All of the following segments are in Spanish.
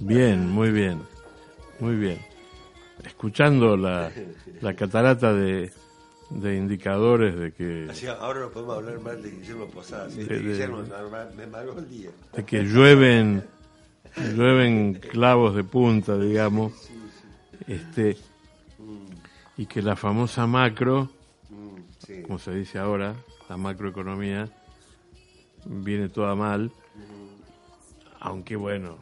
Bien, muy bien, muy bien. Escuchando la, la catarata de, de indicadores de que Así, ahora no podemos hablar mal de Guillermo Posadas. De- de- Guillermo me- amargó el día. de que llueven llueven clavos de punta, digamos, este y que la famosa macro, como se dice ahora, la macroeconomía viene toda mal, aunque bueno,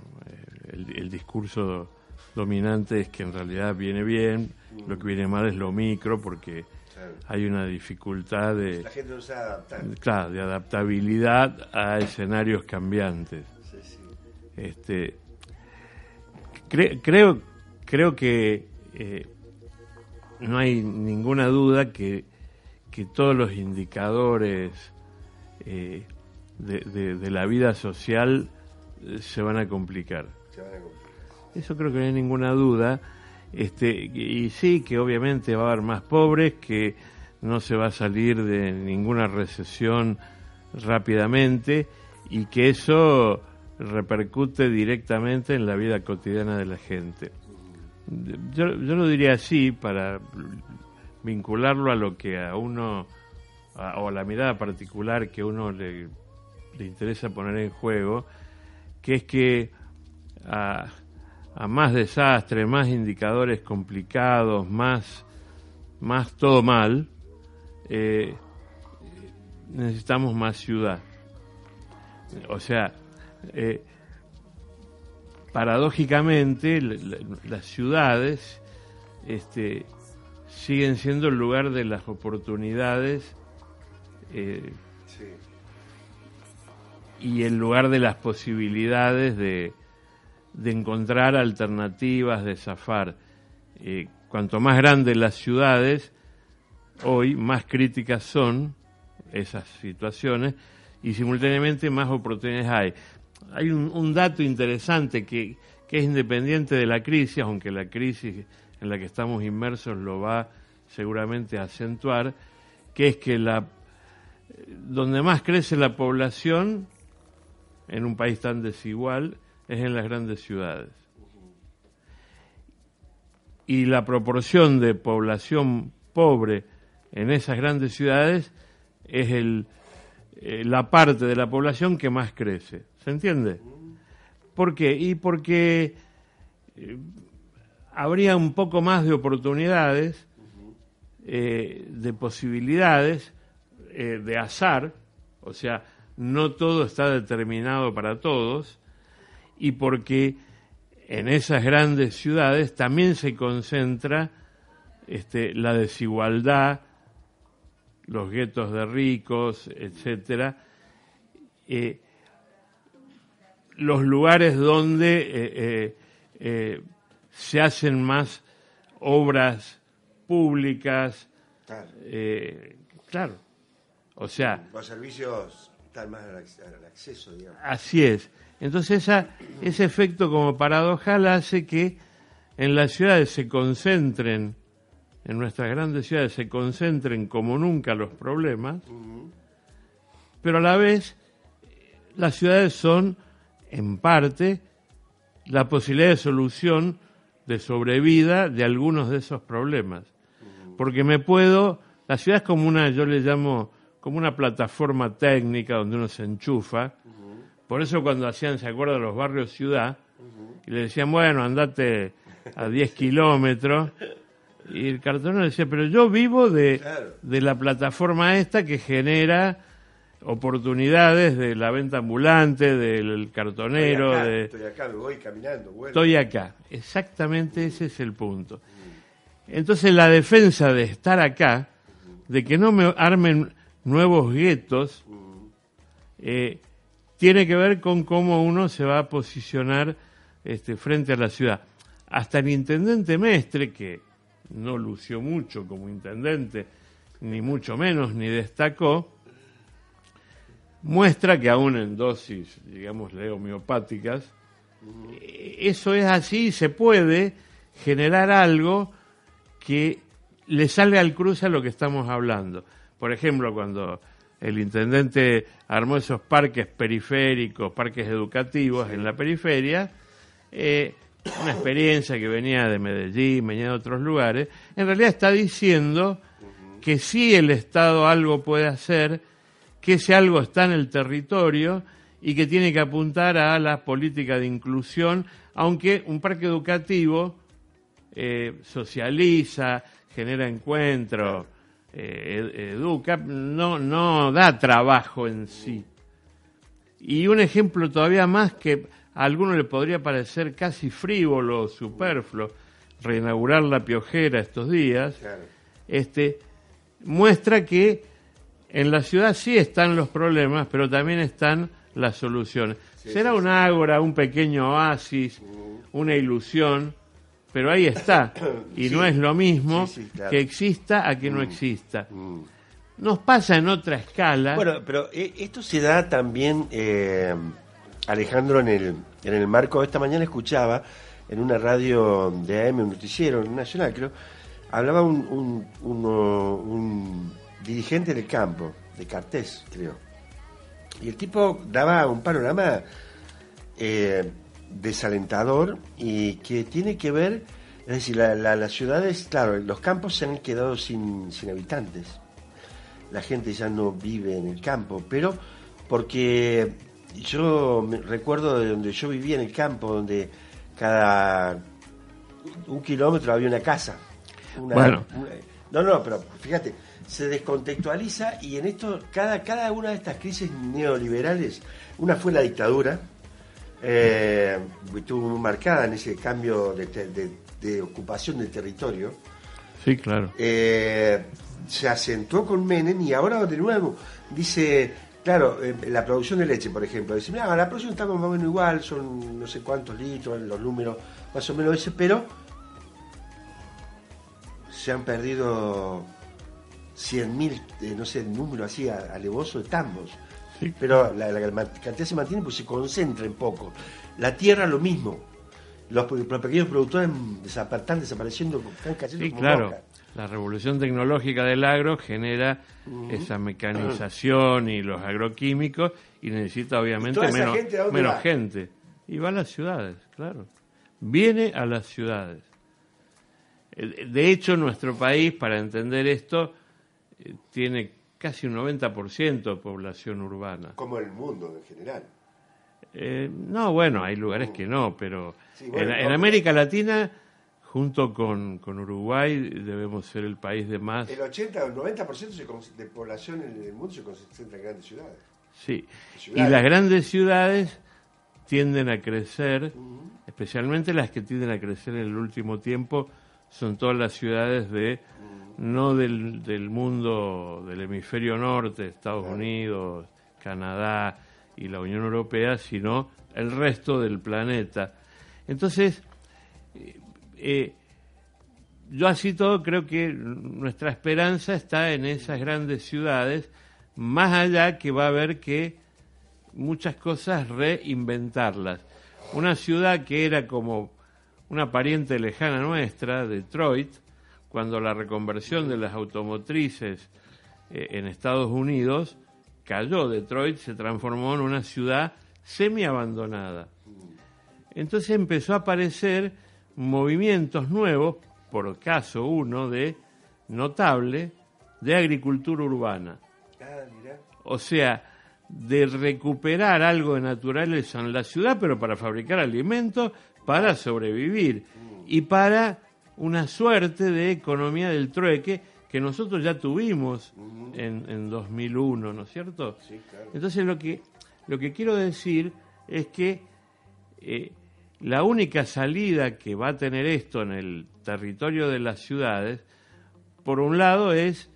el, el discurso dominante es que en realidad viene bien, lo que viene mal es lo micro porque Claro. hay una dificultad de La gente no sabe adaptar. claro, de adaptabilidad a escenarios cambiantes. Sí, sí. Este, cre- creo, creo que eh, no hay ninguna duda que, que todos los indicadores eh, de, de- de la vida social eh, se van a complicar. Eso creo que no hay ninguna duda. Este, y sí, que obviamente va a haber más pobres, que no se va a salir de ninguna recesión rápidamente y que eso repercute directamente en la vida cotidiana de la gente. Yo, yo lo diría así para vincularlo a lo que a uno, o a la mirada particular que uno le, le interesa poner en juego, que es que a, a más desastre, más indicadores complicados, más, más todo mal, eh, necesitamos más ciudad. O sea, eh, paradójicamente las ciudades este, siguen siendo el lugar de las oportunidades eh, Sí. y el lugar de las posibilidades de, de encontrar alternativas, de zafar. Eh, cuanto más grandes las ciudades, hoy más críticas son esas situaciones y simultáneamente más oportunidades hay. Hay un, dato interesante que, que es independiente de la crisis, aunque la crisis en la que estamos inmersos lo va seguramente a acentuar, que es que la donde más crece la población en un país tan desigual es en las grandes ciudades. Y la proporción de población pobre en esas grandes ciudades es el, eh, la parte de la población que más crece. ¿Se entiende? ¿Por qué? Y porque eh, habría un poco más de oportunidades, eh, de posibilidades, de azar, o sea, no todo está determinado para todos, y porque en esas grandes ciudades también se concentra este, la desigualdad, los guetos de ricos, etcétera, eh, los lugares donde eh, eh, se hacen más obras públicas, Claro. claro, o sea, Los servicios están más al, ac- al acceso, digamos. Así es. Entonces esa, ese efecto como paradojal hace que en las ciudades se concentren, en nuestras grandes ciudades se concentren como nunca los problemas, pero a la vez las ciudades son en parte la posibilidad de solución de sobrevida de algunos de esos problemas. Porque me puedo, la ciudad es como una, yo le llamo, como una plataforma técnica donde uno se enchufa. Por eso cuando hacían, ¿se acuerdan los barrios ciudad? Y le decían, bueno, andate a 10 kilómetros. Y el cartonero decía, pero yo vivo de, Claro. de la plataforma esta que genera oportunidades de la venta ambulante, del cartonero, estoy acá, de... estoy acá, me voy caminando, vuelvo. Estoy acá. Exactamente ese es el punto. Entonces la defensa de estar acá, de que no me armen nuevos guetos, eh, tiene que ver con cómo uno se va a posicionar este, frente a la ciudad. Hasta el intendente Mestre, que no lució mucho como intendente, ni mucho menos, ni destacó, muestra que aún en dosis, digamos, homeopáticas, eh, eso es así y se puede generar algo que le salga al cruce a lo que estamos hablando. Por ejemplo, cuando el intendente armó esos parques periféricos, parques educativos en la periferia, eh, una experiencia que venía de Medellín, venía de otros lugares, en realidad está diciendo que si el Estado algo puede hacer, que ese algo está en el territorio y que tiene que apuntar a la política de inclusión, aunque un parque educativo eh, socializa, genera encuentros, eh, educa, no, no da trabajo en sí. Y un ejemplo todavía más que a alguno le podría parecer casi frívolo o superfluo, reinaugurar la piojera estos días, este, muestra que en la ciudad sí están los problemas, pero también están las soluciones. Será un ágora, un pequeño oasis, una ilusión, pero ahí está. Y no es lo mismo que exista a que no mm. exista. Mm. Nos pasa en otra escala. Bueno, pero eh, esto se da también, eh, Alejandro, en el, en el marco, esta mañana escuchaba en una radio de AM, un noticiero nacional, creo, hablaba un, un, dirigente del campo, de Cartés, creo. Y el tipo daba un panorama eh, desalentador y que tiene que ver, es decir, la, las ciudades, claro, los campos se han quedado sin, sin habitantes. La gente ya no vive en el campo, pero porque yo me recuerdo de donde yo vivía en el campo, donde cada un kilómetro había una casa. bueno. no, no, pero fíjate, se descontextualiza y en esto, cada, cada una de estas crisis neoliberales, una fue la dictadura, eh, estuvo muy marcada en ese cambio de, ocupación del territorio. Sí, claro. Eh, se acentuó con Menem y ahora de nuevo dice, claro, eh, la producción de leche, por ejemplo, dice, mira, la producción estamos más o menos igual, son no sé cuántos litros, los números más o menos ese, pero se han perdido 100.000, eh, no sé, el número así alevoso de tambos. Pero la, cantidad se mantiene pues se concentra en poco. La tierra lo mismo. Los, pequeños productores están desapareciendo, están cayendo sí, claro. La revolución tecnológica del agro genera esa mecanización y los agroquímicos y necesita obviamente menos, gente, menos gente. Y va a las ciudades, claro. Viene a las ciudades. De hecho, nuestro país, para entender esto, eh, tiene casi un 90% de población urbana. Como el mundo en general. Eh, no, bueno, hay lugares que no, pero en, América Latina, junto con, con, Uruguay, debemos ser el país de más... El 80 o el 90% de población en el mundo se concentra en grandes ciudades. Sí, y las grandes ciudades tienden a crecer, especialmente las que tienden a crecer en el último tiempo, son todas las ciudades de no del, del mundo del hemisferio norte, Estados Unidos, Canadá y la Unión Europea, sino el resto del planeta. Entonces, eh, eh, yo así todo creo que nuestra esperanza está en esas grandes ciudades, más allá que va a haber que muchas cosas reinventarlas. Una ciudad que era como una pariente lejana nuestra, Detroit, cuando la reconversión de las automotrices eh, en Estados Unidos cayó, Detroit se transformó en una ciudad semi abandonada. Entonces empezó a aparecer movimientos nuevos, por caso uno de notable, de agricultura urbana. Ah, o sea, de recuperar algo de naturaleza en la ciudad, pero para fabricar alimentos, para sobrevivir y para una suerte de economía del trueque que nosotros ya tuvimos en, en 2001, ¿no es cierto? Sí, claro. Entonces lo que, lo que quiero decir es que eh, la única salida que va a tener esto en el territorio de las ciudades, por un lado, es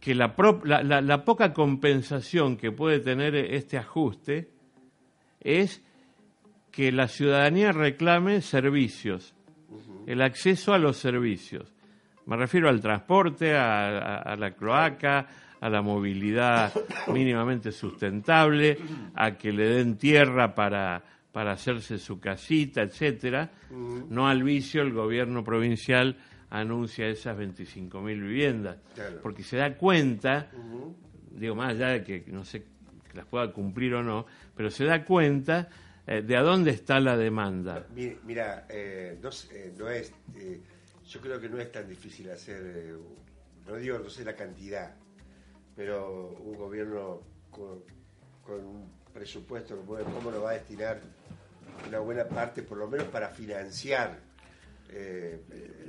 que la, la, la poca compensación que puede tener este ajuste es que la ciudadanía reclame servicios el acceso a los servicios. Me refiero al transporte, a, la cloaca, a la movilidad mínimamente sustentable, a que le den tierra para, para hacerse su casita, etcétera. No al vicio, el gobierno provincial anuncia esas 25.000 viviendas, porque se da cuenta, digo más allá de que no sé que las pueda cumplir o no, pero se da cuenta eh, de a dónde está la demanda. Mira, eh, no, no, es, yo creo que no es tan difícil hacer, no digo, no sé la cantidad, pero un gobierno con, con un presupuesto, ¿cómo lo va a destinar una buena parte, por lo menos para financiar?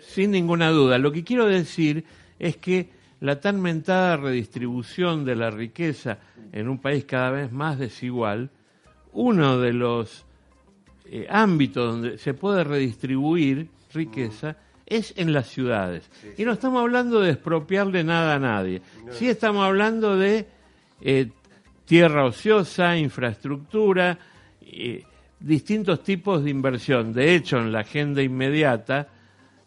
Sin ninguna duda. Lo que quiero decir es que la tan mentada redistribución de la riqueza en un país cada vez más desigual, uno de los eh, ámbitos donde se puede redistribuir riqueza es en las ciudades. Y no estamos hablando de expropiarle nada a nadie. Sí estamos hablando de eh, tierra ociosa, infraestructura, eh, distintos tipos de inversión. De hecho, en la agenda inmediata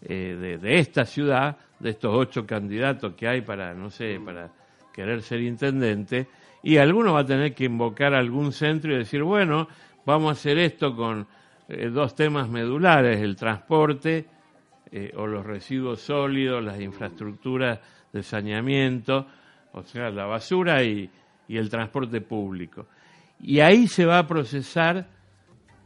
de, de, esta ciudad, de estos ocho candidatos que hay para, no sé, para querer ser intendente, y alguno va a tener que invocar algún centro y decir, bueno, vamos a hacer esto con eh, dos temas medulares, el transporte eh, o los residuos sólidos, las infraestructuras de saneamiento, o sea, la basura y, y el transporte público. Y ahí se va a procesar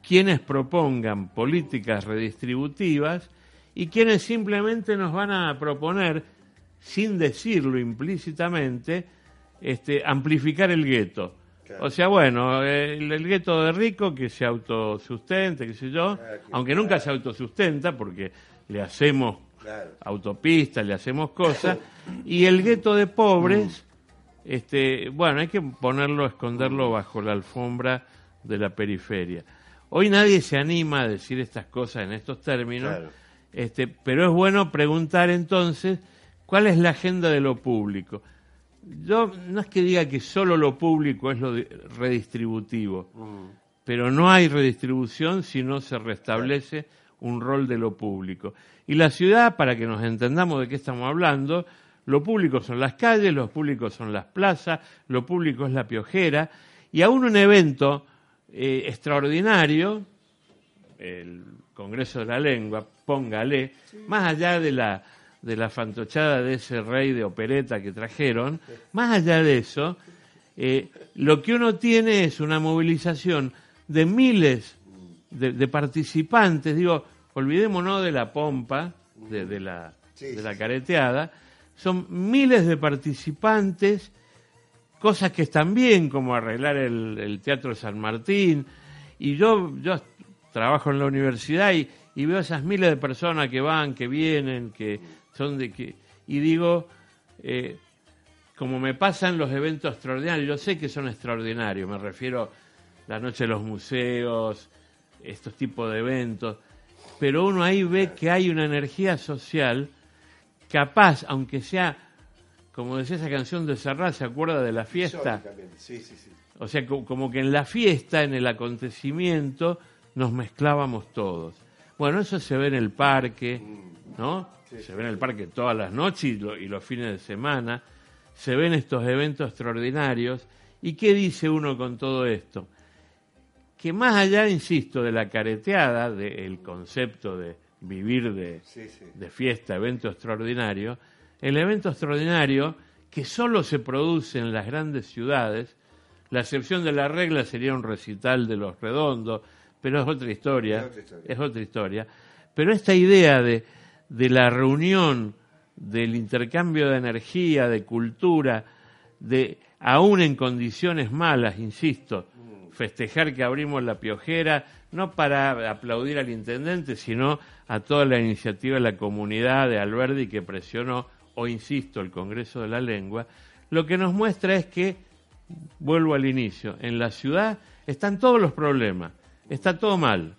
quienes propongan políticas redistributivas y quienes simplemente nos van a proponer, sin decirlo implícitamente, este, amplificar el gueto. O sea, bueno, el, gueto de rico que se autosustente, qué sé yo, ah, aunque nunca se autosustenta porque le hacemos autopistas, le hacemos cosas, y el gueto de pobres, este, bueno, hay que ponerlo, esconderlo bajo la alfombra de la periferia. Hoy nadie se anima a decir estas cosas en estos términos, este, pero es bueno preguntar entonces cuál es la agenda de lo público yo no es que diga que solo lo público es lo redistributivo, mm. pero no hay redistribución si no se restablece un rol de lo público. Y la ciudad, para que nos entendamos de qué estamos hablando, lo público son las calles, lo público son las plazas, lo público es la piojera, y aún un evento eh, extraordinario, el Congreso de la Lengua, póngale, más allá de la de la fantochada de ese rey de opereta que trajeron, más allá de eso, eh, lo que uno tiene es una movilización de miles de, participantes, digo, olvidémonos de la pompa, de, la, de la careteada, son miles de participantes, cosas que están bien, como arreglar el, el Teatro San Martín, y yo, yo trabajo en la universidad y, y veo esas miles de personas que van, que vienen, que son de que y digo eh, como me pasan los eventos extraordinarios, yo sé que son extraordinarios, me refiero a la noche de los museos, estos tipos de eventos, pero uno ahí ve que hay una energía social capaz, aunque sea, como decía esa canción de Serrat, ¿se acuerda de la fiesta? Sí, sí, sí. O sea, como que en la fiesta, en el acontecimiento, nos mezclábamos todos. Bueno, eso se ve en el parque, ¿no? se ve en el parque todas las noches y, los fines de semana, se ven estos eventos extraordinarios. ¿Y qué dice uno con todo esto? Que más allá, insisto, de la careteada, del concepto de vivir de, de fiesta, evento extraordinario, el evento extraordinario que solo se produce en las grandes ciudades, la excepción de la regla sería un recital de los redondos, pero es otra historia, es otra historia. Pero esta idea de de la reunión, del intercambio de energía, de cultura, de aún en condiciones malas, insisto, festejar que abrimos la piojera, no para aplaudir al intendente, sino a toda la iniciativa de la comunidad de Alberdi que presionó, o insisto, el Congreso de la Lengua, lo que nos muestra es que, vuelvo al inicio, en la ciudad están todos los problemas, está todo mal,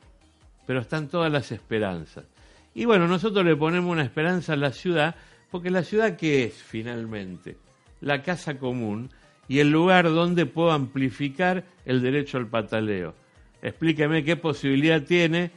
pero están todas las esperanzas. Y bueno, nosotros le ponemos una esperanza a la ciudad, porque la ciudad ¿qué es finalmente? La casa común y el lugar donde puedo amplificar el derecho al pataleo. Explíqueme qué posibilidad tiene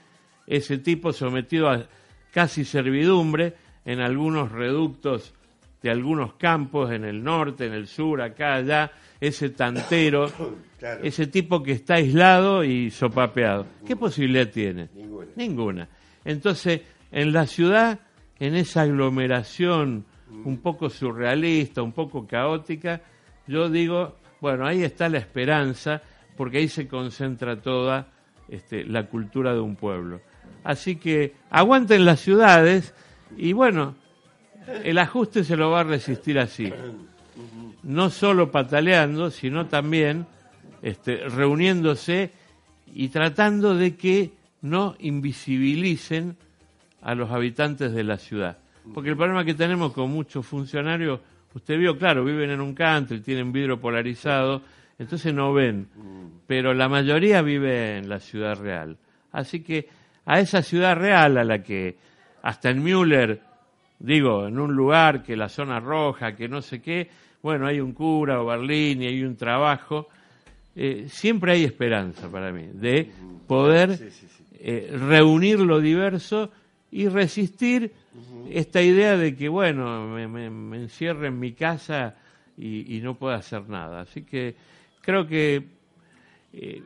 ese tipo sometido a casi servidumbre en algunos reductos de algunos campos en el norte, en el sur, acá, allá, ese tantero, ese tipo que está aislado y sopapeado. ¿Qué posibilidad tiene? Ninguna. Ninguna. Entonces, en la ciudad, en esa aglomeración un poco surrealista, un poco caótica, yo digo, bueno, ahí está la esperanza, porque ahí se concentra toda este, la cultura de un pueblo. Así que aguanten las ciudades y bueno, el ajuste se lo va a resistir así. No solo pataleando, sino también este, reuniéndose y tratando de que no invisibilicen a los habitantes de la ciudad. Porque el problema que tenemos con muchos funcionarios, usted vio, claro, viven en un country, tienen vidrio polarizado, entonces no ven, pero la mayoría vive en la ciudad real. Así que a esa ciudad real a la que hasta en Müller, digo, en un lugar que la zona roja, que no sé qué, bueno, hay un cura o Berlín y hay un trabajo, eh, siempre hay esperanza para mí de poder eh, reunir lo diverso y resistir esta idea de que, bueno, me, me, encierre en mi casa y, no puedo hacer nada. Así que creo que eh,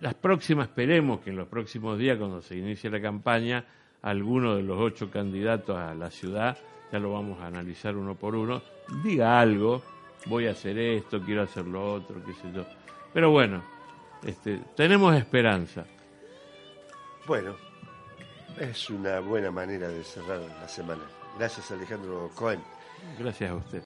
las próximas, esperemos que en los próximos días, cuando se inicie la campaña, alguno de los ocho candidatos a la ciudad, ya lo vamos a analizar uno por uno, diga algo, voy a hacer esto, quiero hacer lo otro, qué sé yo. Pero bueno, este, tenemos esperanza. Bueno, es una buena manera de cerrar la semana. Gracias Alejandro Cohen. Gracias a usted.